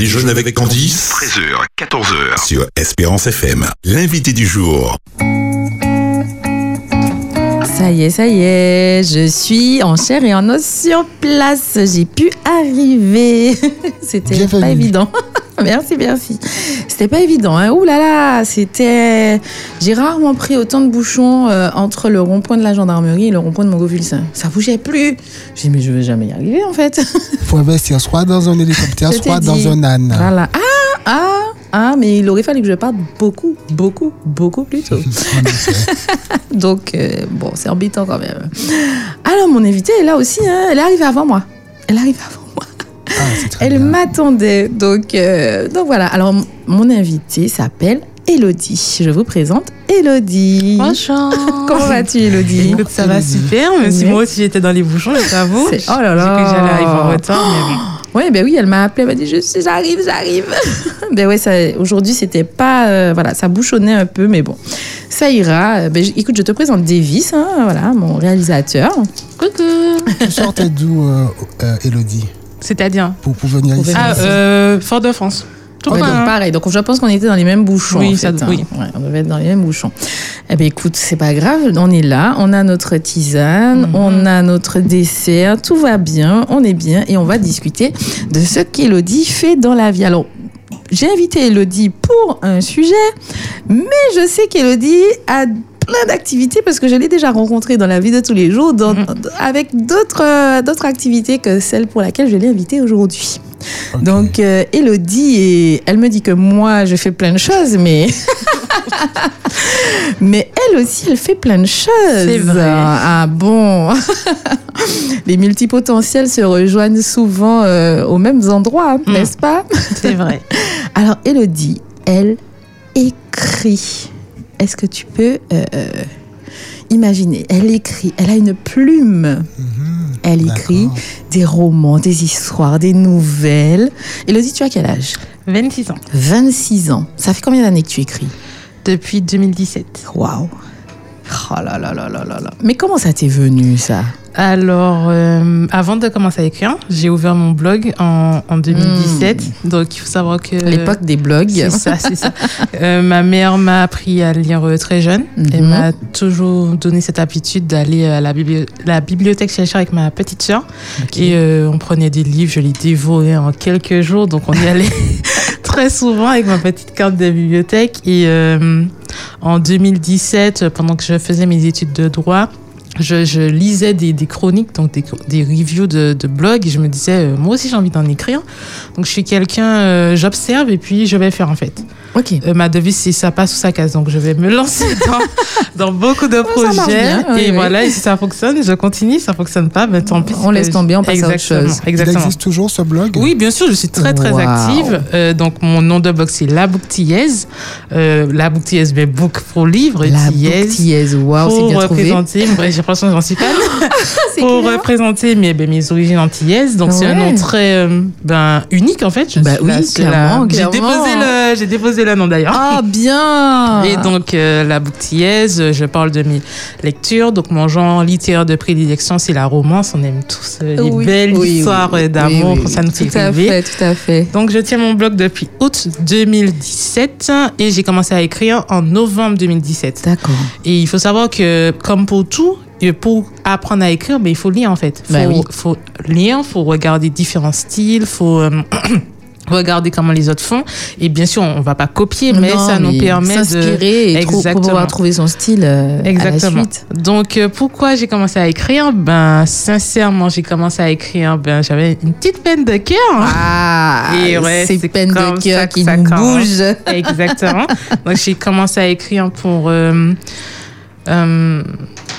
déjeune avec Candice 13h, 14h. sur Espérance FM. L'invité du jour. Ça y est, ça y est, je suis en chair et en os sur place. J'ai pu arriver. C'était pas évident. merci, merci. C'était pas évident. Hein. Ouh là là, c'était. J'ai rarement pris autant de bouchons euh, entre le rond-point de la gendarmerie et le rond-point de Montgolfier. Ça bougeait plus. J'ai dit, mais je vais jamais y arriver en fait. faut investir soit dans un hélicoptère, soit dans un âne. Voilà. Ah, ah, ah, mais il aurait fallu que je parte beaucoup, beaucoup, beaucoup plus tôt. Donc, euh, bon, c'est embêtant quand même. Alors, mon invitée est là aussi. hein. Elle est arrivée avant moi. Elle est arrivée avant moi. Ah, Elle m'attendait. Donc, euh, donc voilà. Alors, mon invitée s'appelle Elodie. Je vous présente Elodie. Bonjour. Comment vas-tu, Elodie Écoute, ça va super, même si moi aussi j'étais dans les bouchons, je t'avoue. Oh là J'ai là. cru que j'allais arriver en retard, mais bon. Ben oui, elle m'a appelé, elle m'a dit je sais, j'arrive, j'arrive. ben ouais, ça, aujourd'hui c'était pas, euh, voilà, ça bouchonnait un peu, mais bon, ça ira. Euh, Ben, j- écoute, je te présente Davis, hein, voilà, mon réalisateur. Coucou. Tu sortais d'où, euh, euh, Elodie, C'est-à-dire pour, pour venir Pour ici Ah, euh, Fort-de-France. Tout Ouais, donc hein. pareil, donc je pense qu'on était dans les mêmes bouchons. Oui, en ça- hein. oui. Ouais, on devait être dans les mêmes bouchons. Eh ben écoute, c'est pas grave, on est là, on a notre tisane, Mhm. on a notre dessert, tout va bien, on est bien et on va discuter de ce qu'Elodie fait dans la vie. Alors, j'ai invité Elodie pour un sujet, mais je sais qu'Elodie a plein d'activités parce que je l'ai déjà rencontrée dans la vie de tous les jours dans- Mhm. avec d'autres euh, d'autres activités que celle pour laquelle je l'ai invitée aujourd'hui. Donc, euh, Elodie, et elle me dit que moi, je fais plein de choses, mais. mais elle aussi, elle fait plein de choses. C'est vrai. Ah bon Les multipotentiels se rejoignent souvent euh, aux mêmes endroits, Mm. n'est-ce pas? C'est vrai. Alors, Elodie, elle écrit. Est-ce que tu peux euh, euh, imaginer Elle écrit, elle a une plume. Mhm, Elle écrit des romans, des histoires, des nouvelles. Elodie, tu as quel âge? 26 ans. 26 ans. Ça fait combien d'années que tu écris? Depuis 2017. Waouh Oh là là là là là là. Mais comment ça t'est venu, ça? Alors, euh, avant de commencer à écrire, j'ai ouvert mon blog en, en 2017. Donc, il faut savoir que... L'époque des blogs. C'est ça, c'est ça. Euh, ma mère m'a appris à lire euh, très jeune. Elle Mhm. m'a toujours donné cette habitude d'aller à la, bibli- la bibliothèque chercher avec ma petite sœur. Et euh, on prenait des livres, je les dévorais en quelques jours. Donc on y allait très souvent avec ma petite carte de bibliothèque. Et en 2017, pendant que je faisais mes études de droit, je, je lisais des, des chroniques, donc des, des reviews de, de blogs, et je me disais, euh, moi aussi j'ai envie d'en écrire. Donc je suis quelqu'un, euh, j'observe et puis je vais faire en fait. Ok. Euh, ma devise, c'est ça passe ou ça casse. Donc, je vais me lancer dans, dans beaucoup de projets. bien, oui, et oui. voilà, et si ça fonctionne, je continue. Si ça fonctionne pas, ben, tant pis. On laisse tomber, on passe à autre Exactement, chose. Il Exactement. existe toujours ce blog? Oui, bien sûr, je suis très, très Wow. active. Euh, donc, mon nom de blog, c'est La Bouctillaise. Euh, la Bouctillaise, mais book pour livre. La tillaise bouctillaise. Waouh, c'est pour bien trouvé. représenter, C'est pour clair. représenter mes, ben, mes origines antillaises. Donc, c'est un nom très euh, ben, unique, en fait. Je Bah oui, à- clairement, J'ai déposé, le, j'ai déposé le nom d'ailleurs. Ah, bien Et donc, euh, la bouctillaise, je parle de mes lectures. Donc, mon genre littéraire de prédilection, c'est la romance. On aime tous euh, les Oui, belles oui, histoires oui, d'amour. oui, oui. Ça nous Tout fait à rêver. fait, tout à fait. Donc, je tiens mon blog depuis août 2017 et j'ai commencé à écrire en novembre 2017. D'accord. Et il faut savoir que, comme pour tout, et pour apprendre à écrire, mais il faut lire en fait. Il faut, Bah oui. faut lire, il faut regarder différents styles, il faut euh, regarder comment les autres font. Et bien sûr, on va pas copier, mais Non, ça nous permet de... s'inspirer et pour Exactement. pouvoir trouver son style euh, à la Exactement. suite. Donc, euh, pourquoi j'ai commencé à écrire? Ben, sincèrement, j'ai commencé à écrire. Ben, j'avais une petite peine de cœur. Ah, Et ouais, ces c'est peines de cœur qui nous bougent. Exactement. Donc, j'ai commencé à écrire pour euh, euh,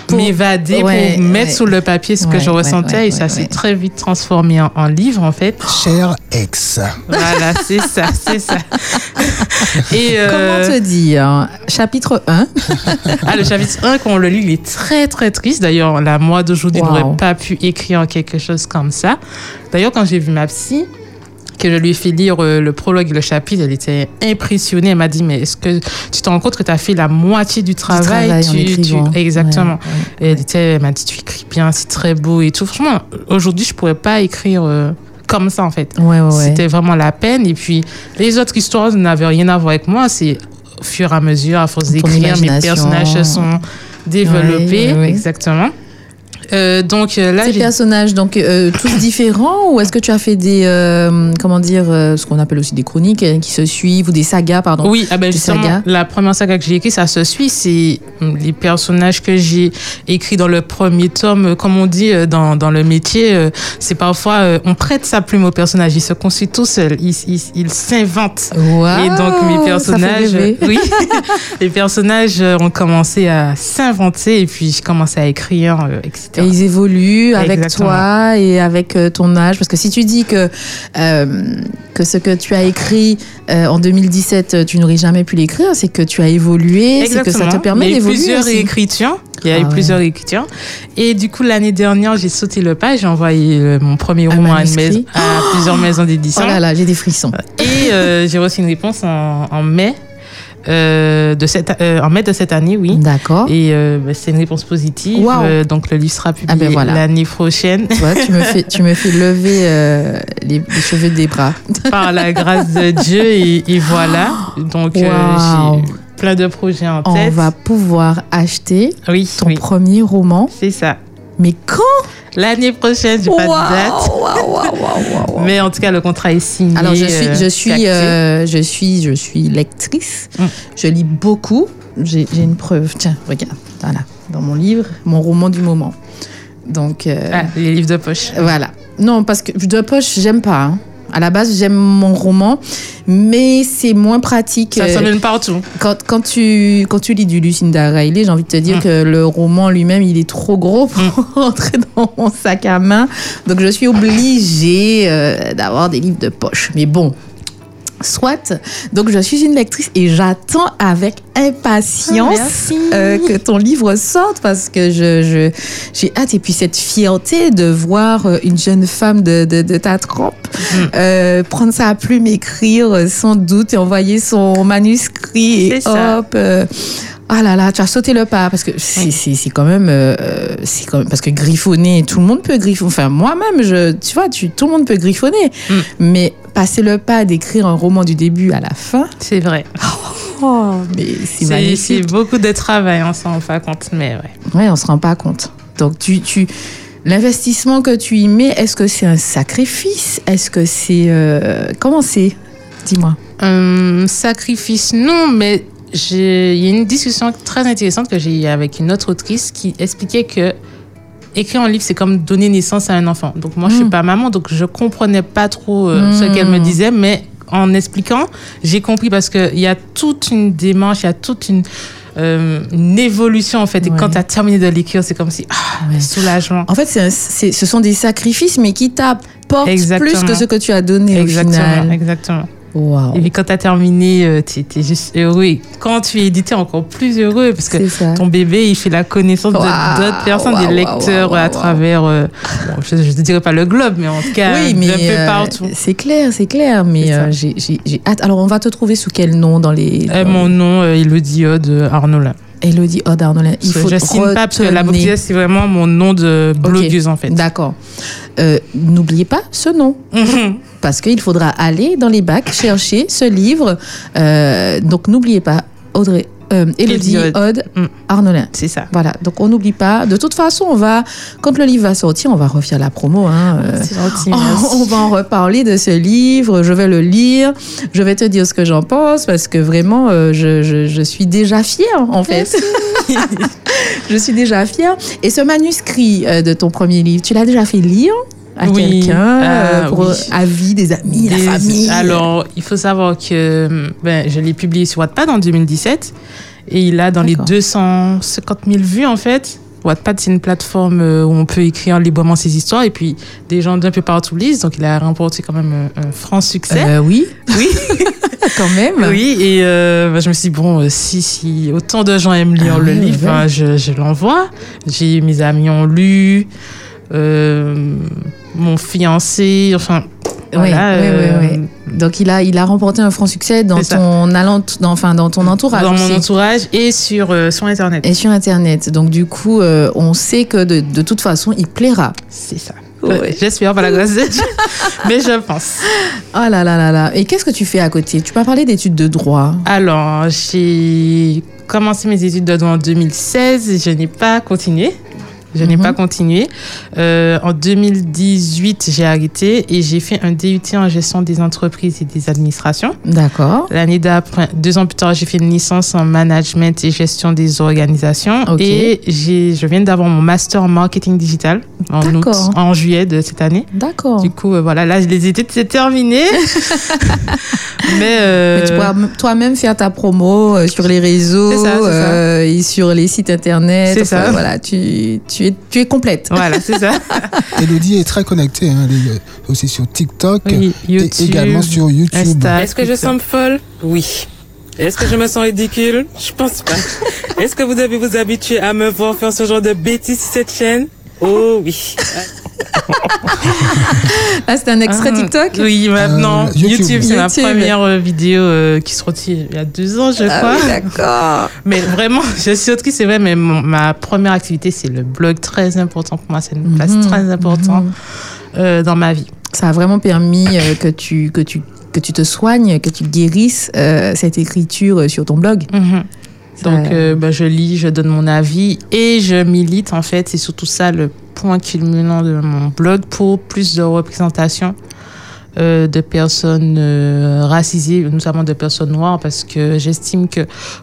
Pour- m'évader, ouais, pour mettre ouais. sur le papier ce que je ressentais. ouais, et ça s'est ouais. très vite transformé en, en livre, en fait. Cher ex. Voilà, c'est ça, c'est ça. Et, euh, Comment te dire Chapitre 1. Ah, le chapitre 1, quand on le lit, il est très, très triste. D'ailleurs, la moi d'aujourd'hui Wow. n'aurait pas pu écrire quelque chose comme ça. D'ailleurs, quand j'ai vu ma psy, que je lui ai fait lire euh, le prologue et le chapitre, elle était impressionnée. Elle m'a dit, mais est-ce que tu te rends compte que tu as fait la moitié du travail, travail en tu, tu- Exactement. Ouais, ouais. Et elle, était, elle m'a dit, tu écris bien, c'est très beau et tout. Franchement, aujourd'hui, je pourrais pas écrire euh, comme ça, en fait. Ouais, ouais, ouais. C'était vraiment la peine. Et puis, les autres histoires n'avaient rien à voir avec moi. C'est au fur et à mesure, à force d'écrire, mes personnages se sont développés. Exactement. Euh, donc euh, là, Ces personnages, donc euh, tous différents, ou est-ce que tu as fait des, euh, comment dire, ce qu'on appelle aussi des chroniques qui se suivent ou des sagas, pardon Oui, ah ben justement, sagas? la première saga que j'ai écrite, ça se suit. C'est les personnages que j'ai écrits dans le premier tome. Comme on dit dans, dans le métier, c'est parfois, on prête sa plume aux personnages. Ils se construisent tout seuls. Ils s'inventent. Waouh, Et donc mes personnages, oui, les personnages ont commencé à s'inventer et puis je commençais à écrire, euh, Et ils évoluent avec Exactement. toi et avec euh, ton âge. Parce que si tu dis que, euh, que ce que tu as écrit euh, en 2017, euh, tu n'aurais jamais pu l'écrire, c'est que tu as évolué, c'est que ça te permet Il y a eu d'évoluer. plusieurs aussi. écritures. Il y a Ah eu ouais. plusieurs écritures. Et du coup, l'année dernière, j'ai sauté le pas. J'ai envoyé mon premier Un roman à, plusieurs maisons d'édition. Oh là là, j'ai des frissons. Et euh, j'ai reçu une réponse en, en mai. Euh, de cette, euh, en mai de cette année, oui. D'accord. Et euh, bah, c'est une réponse positive. Donc le livre sera publié Ah ben voilà. l'année prochaine Tu me fais, tu me fais lever les, les cheveux des bras. par la grâce de Dieu. Et, et voilà. Donc j'ai plein de projets en On tête. va pouvoir acheter Oui, ton oui. premier roman. C'est ça. Mais quand? L'année prochaine, j'ai pas de date. Mais en tout cas, le contrat est signé. Alors je suis, euh, je c'est suis, euh, je suis, je suis lectrice. Mm. Je lis beaucoup. J'ai j'ai une preuve. Tiens, regarde. Voilà, dans mon livre, mon roman du moment. Donc euh, Ah, les livres de poche. voilà. Non, parce que de poche, j'aime pas. hein. À la base, j'aime mon roman, mais c'est moins pratique. Ça euh, s'emmène partout. quand, quand, tu, quand tu lis du Lucinda Riley, j'ai envie de te dire Mm. que le roman lui-même, il est trop gros pour rentrer dans mon sac à main. Donc, je suis obligée euh, d'avoir des livres de poche. Mais bon, soit. Donc, je suis une lectrice et j'attends avec impatience Ah, euh, que ton livre sorte parce que je, je, j'ai hâte. Et puis, cette fierté de voir euh, une jeune femme de, de, de ta trempe Mm. euh, prendre sa plume, écrire sans doute et envoyer son manuscrit et C'est ça. hop. euh, ah là là, tu as sauté le pas parce que c'est c'est- c'est quand même euh, c'est quand même parce que griffonner, tout le monde peut griffonner. Enfin moi-même, je tu vois, tu, tout le monde peut griffonner, Mm. mais passer le pas d'écrire un roman du début à la fin, C'est vrai. oh, mais c'est C'est c'est magnifique. beaucoup de travail, on s'en rend pas compte, mais ouais. Ouais, on se rend pas compte. Donc tu tu l'investissement que tu y mets, est-ce que c'est un sacrifice? Est-ce que c'est euh, comment c'est? Dis-moi. Un sacrifice, non, mais j'ai- il y a une discussion très intéressante que j'ai eue avec une autre autrice qui expliquait que écrire un livre, c'est comme donner naissance à un enfant. Donc moi, je suis Mm. pas maman, donc je comprenais pas trop euh, ce Mm. qu'elle me disait, mais en expliquant, j'ai compris parce qu'il y a toute une démarche, il y a toute une, euh, une évolution en fait. Et quand tu as terminé de l'écrire, c'est comme si, ah, Ouais. soulagement. En fait, c'est un- c'est- ce sont des sacrifices, mais qui t'apportent Exactement. plus que ce que tu as donné au Exactement, final. exactement. Wow. Et puis quand tu as terminé, tu étais juste heureux. Et quand tu es édité, encore plus heureux parce que ton bébé, il fait la connaissance de- Waouh, d'autres personnes, des lecteurs à travers, euh, bon, je ne te dirais pas le globe, mais en tout cas, Oui, mais un peu euh, partout. c'est clair, c'est clair. Mais euh, j'ai hâte. Alors, on va te trouver sous quel nom dans les. Euh, dans- mon nom, euh, Elodie Ode Arnola. Elodie Odd Arnolin. Il faut je signe pas parce que la c'est vraiment mon nom de blogueuse en fait. D'accord. Euh, N'oubliez pas ce nom. Parce qu'il faudra aller dans les bacs chercher ce livre. Euh, donc, n'oubliez pas, Audrey, euh, Elodie Elodie Odd. Odd Mm. Arnolin. c'est ça. Voilà, donc on n'oublie pas. De toute façon, on va, quand le livre va sortir, on va refaire la promo. Hein, euh, C'est gentil. on, merci. on va en reparler de ce livre. Je vais le lire. Je vais te dire ce que j'en pense parce que vraiment, euh, je, je- je suis déjà fière en fait. je suis déjà fière. Et ce manuscrit euh, de ton premier livre, tu l'as déjà fait lire? À Oui, quelqu'un euh, ah, pour oui. avis des amis, Des- la famille. Alors, il faut savoir que ben, je l'ai publié sur Wattpad en 2017 et il a dans les D'accord. 250 000 vues en fait. Wattpad, c'est une plateforme euh, où on peut écrire librement ses histoires et puis des gens d'un peu partout lisent. Donc, il a remporté quand même un, un franc succès. Euh, oui, oui, quand même. oui. Et euh, ben, je me suis dit, bon, euh, si, si autant de gens aiment lire Ah le livre, ben, je, je l'envoie. J'ai mes amis ont lu, euh, mon fiancé, enfin. Oui, voilà, oui, euh, oui, oui. Donc il a, il a remporté un franc succès dans ton allant, dans, enfin dans ton entourage dans aussi. mon entourage et sur, euh, sur Internet. et sur internet. Donc du coup, euh, on sait que de, de toute façon, il plaira. C'est ça. Ouais. J'espère par la grâce de Dieu. Mais je pense. Oh là là là là. Et qu'est-ce que tu fais à côté? Tu m'as parlé d'études de droit. Alors, j'ai commencé mes études de droit en 2016 et je n'ai pas continué. Je n'ai Mhm. pas continué. Euh, en 2018, j'ai arrêté et j'ai fait un DUT en gestion des entreprises et des administrations. D'accord. L'année d'après, deux ans plus tard, j'ai fait une licence en management et gestion des organisations. Ok. Et j'ai, je viens d'avoir mon master en marketing digital en, août, D'accord. en juillet de cette année. D'accord. Du coup, euh, voilà, là, les études, c'est terminé. Mais, euh, Mais tu pourras m- toi-même faire ta promo euh, sur les réseaux ça, euh, et sur les sites internet. C'est ça. Voilà, tu, tu, es, tu es complète. voilà, c'est ça. Elodie est très connectée. Hein, elle est aussi sur TikTok Oui, et YouTube, également sur YouTube. Insta. Est-ce que je semble folle? Oui. Est-ce que je me sens ridicule? Je pense pas. Est-ce que vous devez vous habituer à me voir faire ce genre de bêtises sur cette chaîne? Oh oui. Ah, c'est un extrait Ah, TikTok Oui, maintenant, Euh, YouTube. YouTube, c'est ma YouTube. première euh, vidéo euh, qui est sortie il y a deux ans, je Ah crois. oui, d'accord. Mais vraiment, je suis autrice, c'est vrai, mais mon- ma première activité, c'est le blog, très important pour moi. C'est une place Mhm, très importante mhm. euh, dans ma vie. Ça a vraiment permis euh, que, tu, que, tu, que tu te soignes, que tu guérisses euh, cette écriture sur ton blog. Mhm. Donc, euh, bah, je lis, je donne mon avis et je milite, en fait. C'est surtout ça le point culminant de mon blog pour plus de représentation euh, de personnes euh, racisées, notamment de personnes noires, parce que j'estime que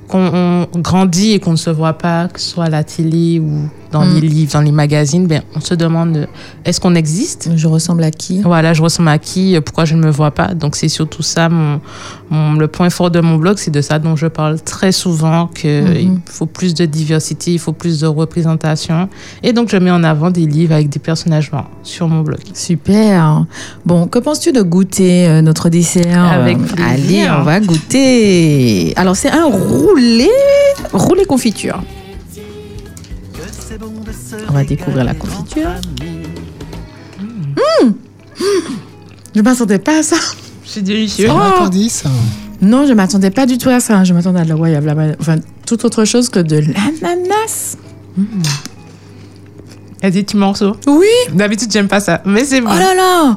qu'on on grandit et qu'on ne se voit pas, que ce soit à la télé ou dans Mm. les livres, dans les magazines, ben, on se demande euh, est-ce qu'on existe? Je ressemble à qui? Voilà, je ressemble à qui, euh, pourquoi je ne me vois pas? Donc c'est surtout ça, mon, mon- le point fort de mon blog, c'est de ça dont je parle très souvent, qu'il Mhm. faut plus de diversité, il faut plus de représentation. Et donc je mets en avant des livres avec des personnages noirs sur mon blog. Super. Bon, que penses-tu de goûter euh, notre dessert Avec Euh, plaisir. Allez, on va goûter. Alors, c'est un roulé, roulé confiture. On va découvrir la confiture. Mmh. Je m'attendais pas à ça. C'est délicieux. Oh. Non, je m'attendais pas du tout à ça. Je m'attendais à de la la- enfin, toute autre chose que de l'ananas. Il y a des petits morceaux. Oui. D'habitude, j'aime pas ça, mais c'est bon. Oh là là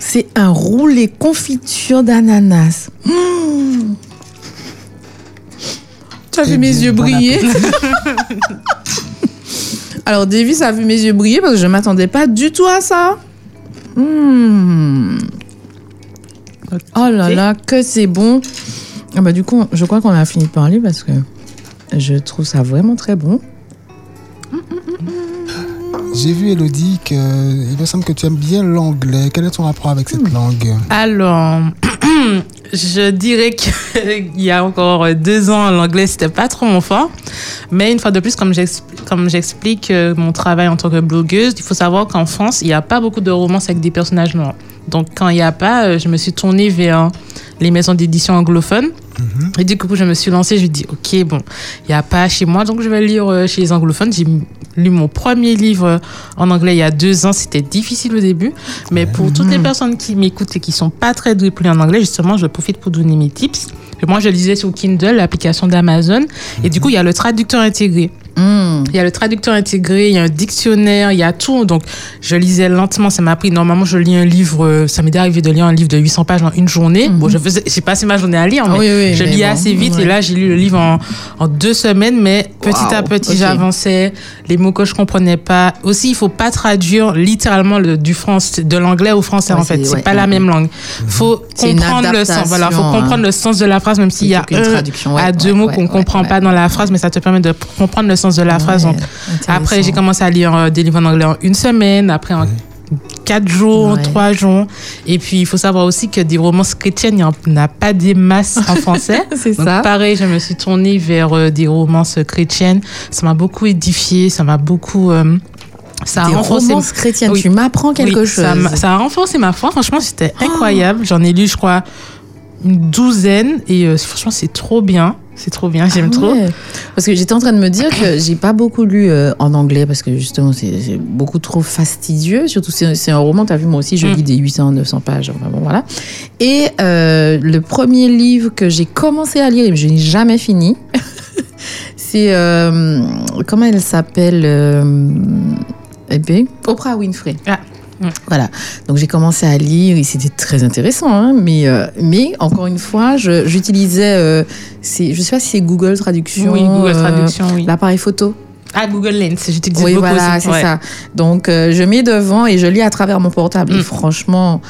C'est un roulé confiture d'ananas. Mmh. Tu as vu mes yeux bon briller Alors, Davis a vu mes yeux briller parce que je ne m'attendais pas du tout à ça. Mmh. Oh là là, que c'est bon. Ah bah, du coup, je crois qu'on a fini de parler parce que je trouve ça vraiment très bon. J'ai vu, Elodie, que il me semble que tu aimes bien l'anglais. Quel est ton rapport avec cette langue? Alors, je dirais qu'il y a encore deux ans, l'anglais, c'était pas trop mon fort. Mais une fois de plus, comme j'explique, comme j'explique euh, mon travail en tant que blogueuse, il faut savoir qu'en France, il n'y a pas beaucoup de romances avec des personnages noirs. Donc, quand il n'y a pas, euh, je me suis tournée vers les maisons d'édition anglophones. Et du coup, je me suis lancée, je me dis, ok, bon, il n'y a pas chez moi, donc je vais lire euh, chez les anglophones. J'ai lu mon premier livre euh, en anglais il y a deux ans, c'était difficile au début. Mais pour toutes les personnes qui m'écoutent et qui sont pas très douées en anglais, justement, je profite pour donner mes tips. Et moi, je lisais sur Kindle, l'application d'Amazon. Et du coup, il y a le traducteur intégré. Mmh. Il y a le traducteur intégré, il y a un dictionnaire, il y a tout. Donc, je lisais lentement. Ça m'a pris. Normalement, je lis un livre. euh, Ça m'est arrivé de lire un livre de 800 pages en une journée. Bon, je faisais, j'ai passé ma journée à lire, mais oui, oui, je mais lis bon, assez vite. ouais. Et là, j'ai lu le livre en, en deux semaines, mais petit à petit, j'avançais. Les mots que je comprenais pas. Aussi, il faut pas traduire littéralement le, du français, de l'anglais au français, Ouais, en fait. c'est- ouais, pas la même langue. Faut C'est une comprendre le sens. Voilà, faut hein. comprendre le sens de la phrase, même s'il y a un traduction, à deux mots qu'on comprend pas dans la phrase, mais ça te permet de comprendre le sens de la phrase. Donc, intéressant. après, j'ai commencé à lire euh, des livres en anglais en une semaine, après en quatre jours, Ouais. trois jours. Et puis, il faut savoir aussi que des romances chrétiennes, il n'y en a pas des masses en français. C'est ça. pareil, je me suis tournée vers euh, des romances chrétiennes. Ça m'a beaucoup édifié, ça m'a beaucoup... euh, ça a Des renforcé... romances chrétiennes, Oui. tu m'apprends quelque Oui, chose. Ça, a renforcé ma foi. Franchement, c'était incroyable. J'en ai lu, je crois, une douzaine. Et euh, franchement, c'est trop bien. C'est trop bien, j'aime Ah trop. ouais. Parce que j'étais en train de me dire que j'ai pas beaucoup lu euh, en anglais parce que justement c'est beaucoup trop fastidieux. Surtout c'est c'est un roman, tu as vu moi aussi je Mm. lis des 800, 900 pages. Enfin, bon, voilà. Et euh, le premier livre que j'ai commencé à lire et que je n'ai jamais fini, c'est euh, comment elle s'appelle eh bien, Oprah Winfrey. Ah. Voilà. Donc j'ai commencé à lire et c'était très intéressant. hein, mais, euh, mais encore une fois, je- j'utilisais, euh, je sais pas si c'est Google Traduction. Oui, Google euh, Traduction, oui. L'appareil photo. Ah, Google Lens, j'utilise Oui, beaucoup voilà, c'est Ouais. ça. Donc, je mets devant et je lis à travers mon portable. Et Mm. franchement,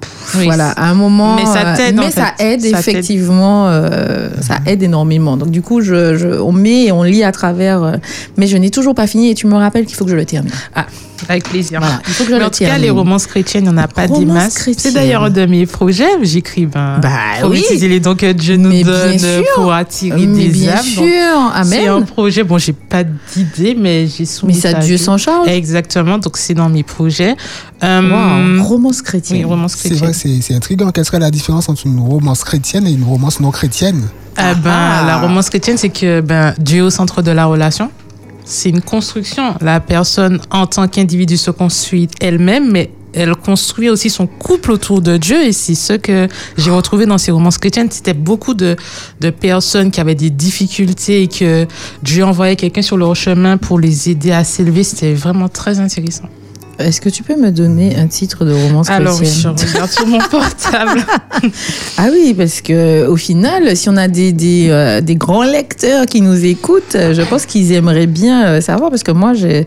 pff, Oui, voilà, à un moment. Mais ça euh, t'aide, en Mais ça fait. aide, Ça effectivement. euh, ça aide énormément. Donc, du coup, je, je- on met et on lit à travers. euh, mais je n'ai toujours pas fini et tu me rappelles qu'il faut que je le termine. Avec plaisir. Voilà, il faut que je Mais le en tout cas, les romances chrétiennes, il n'y en a pas des masses. C'est d'ailleurs un de mes projets. J'écris, ben, Bah oui. les dons que Dieu nous Mais bien donne pour attirer Mais des bien âmes. sûr, Donc, C'est un amen. projet, bon, j'ai pas d'idée, mais j'ai soumis Mais ça, Dieu s'en charge. Exactement, donc c'est dans mes projets. Euh, Waouh, romance Oui, chrétienne. romance C'est chrétienne. C'est c'est intriguant. Quelle serait la différence entre une romance chrétienne et une romance non chrétienne Ah ben, Ah. La romance chrétienne, c'est que ben, Dieu est au centre de la relation. C'est une construction. La personne, en tant qu'individu, se construit elle-même, mais elle construit aussi son couple autour de Dieu. Et c'est ce que j'ai retrouvé dans ces romances chrétiennes. C'était beaucoup de, de personnes qui avaient des difficultés et que Dieu envoyait quelqu'un sur leur chemin pour les aider à s'élever. C'était vraiment très intéressant. Est-ce que tu peux me donner un titre de romance Alors, oui, je chrétienne regarde sur mon portable. Ah oui, parce que au final, si on a des, des, euh, des grands lecteurs qui nous écoutent, je pense qu'ils aimeraient bien euh, savoir, parce que moi, j'ai,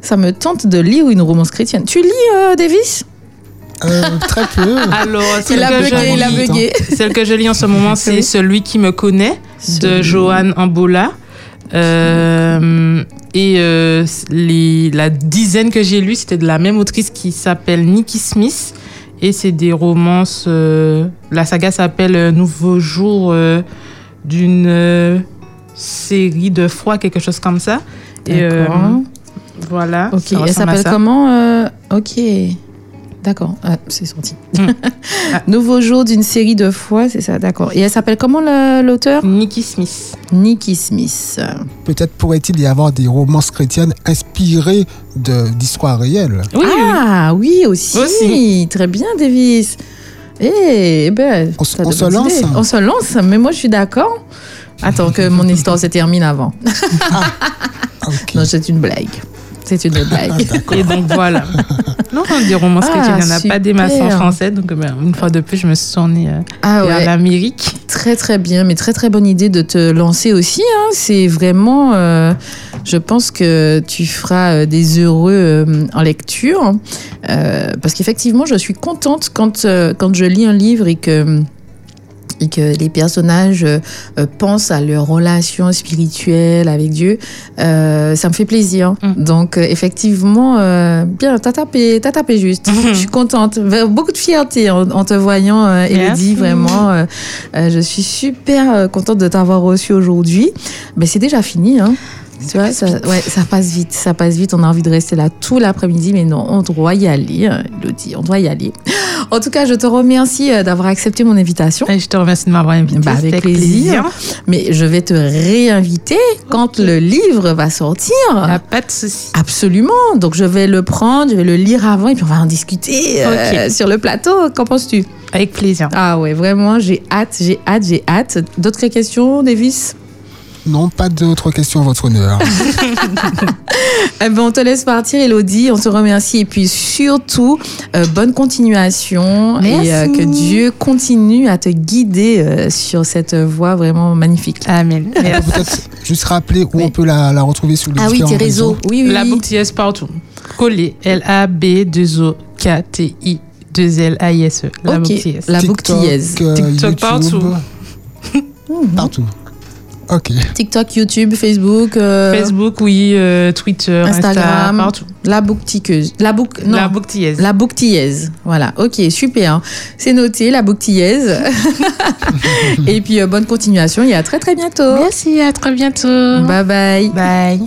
ça me tente de lire une romance chrétienne. Tu lis, euh, Davis? Euh, Très peu. Alors, celle Il a que je bugué, il a lis- bugué. Celle que je lis en ce moment, c'est. Celui qui me connaît de Johan Ambola. Euh, et euh, les, la dizaine que j'ai lue, c'était de la même autrice qui s'appelle Nikki Smith. Et c'est des romances. euh, la saga s'appelle euh, Nouveau jour euh, d'une euh, série de foi, quelque chose comme ça. Et euh, voilà. ok, ça elle s'appelle comment euh, Ok. D'accord, ah, c'est sorti. Hmm. Ah. Nouveau jour d'une série de fois, c'est ça, d'accord. Et elle s'appelle comment l'auteur? Nikki Smith. Nikki Smith. Peut-être pourrait-il y avoir des romances chrétiennes inspirées d'histoires réelles. Oui, ah oui, aussi. Aussi. Très bien, Davis. Eh ben, On se- on lance. On se lance, mais moi je suis d'accord. Attends que mon histoire se termine avant. Ah. Non, c'est une blague. C'est une blague. Et donc voilà. Non, des romances Ah, chrétiennes, il n'y en a pas des masses en français. Donc ben, une fois de plus, je me suis tournée euh, Ah vers ouais, l'Amérique. très très bien, mais très très bonne idée de te lancer aussi. hein. C'est vraiment, euh, je pense que tu feras euh, des heureux euh, en lecture, parce qu'effectivement, je suis contente quand quand je lis un livre et que et que les personnages euh, euh, pensent à leur relation spirituelle avec Dieu, euh, ça me fait plaisir. Mm. Donc, effectivement, euh, bien, t'as tapé, t'as tapé juste. Je suis contente. Beaucoup de fierté en, en te voyant, euh. Elodie, vraiment. euh, je suis super contente de t'avoir reçu aujourd'hui. Mais c'est déjà fini, hein. Tu vois, ça, ouais, ça passe vite, ça passe vite. On a envie de rester là tout l'après-midi, mais non, on doit y aller, hein, Elodie, on doit y aller. En tout cas, je te remercie euh, d'avoir accepté mon invitation. Et je te remercie de m'avoir invité. Bah, avec plaisir. Mais je vais te réinviter quand le livre va sortir. Pas de souci. Absolument. Donc je vais le prendre, je vais le lire avant et puis on va en discuter euh, sur le plateau. Qu'en penses-tu? Avec plaisir. Ah ouais, vraiment, j'ai hâte, j'ai hâte, j'ai hâte. D'autres questions, Davis? Non, pas d'autres questions à votre honneur. eh ben, On te laisse partir, Elodie. On te remercie. Et puis surtout, euh, bonne continuation. Merci. Et euh, que Dieu continue à te guider euh, sur cette voie vraiment magnifique. Amen. Peut-être juste rappeler où Oui. on peut la, la retrouver sur les Ah oui, tes réseaux. Oui, oui. La boucle TS partout. Collé. L-A-B-2-O-K-T-I-2-L-A-I-S-E. La Ok, boucle TS. la TikTok, bouctillaise. euh, TikTok YouTube, partout. Partout. Ok. TikTok, YouTube, Facebook, euh, Facebook, oui. euh, Twitter, Instagram. Partout. la bouctiqueuse. La bouc... non. La boucle TS. La bouctillaise. Voilà, ok, super. C'est noté, la bouctillaise. et puis, euh, bonne continuation et à très très bientôt. Merci, à très bientôt. Bye bye. Bye.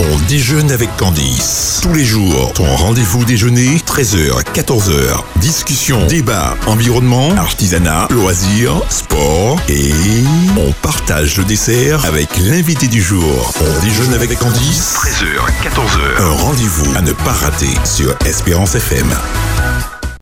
On déjeune avec Candice. Tous les jours, ton rendez-vous déjeuner, 13h, 14h. Discussion, débat, environnement, artisanat, loisirs, sport et on partage le dessert avec l'invité du jour. On déjeune avec Candice, 13h, 14h. Un rendez-vous à ne pas rater sur Espérance FM.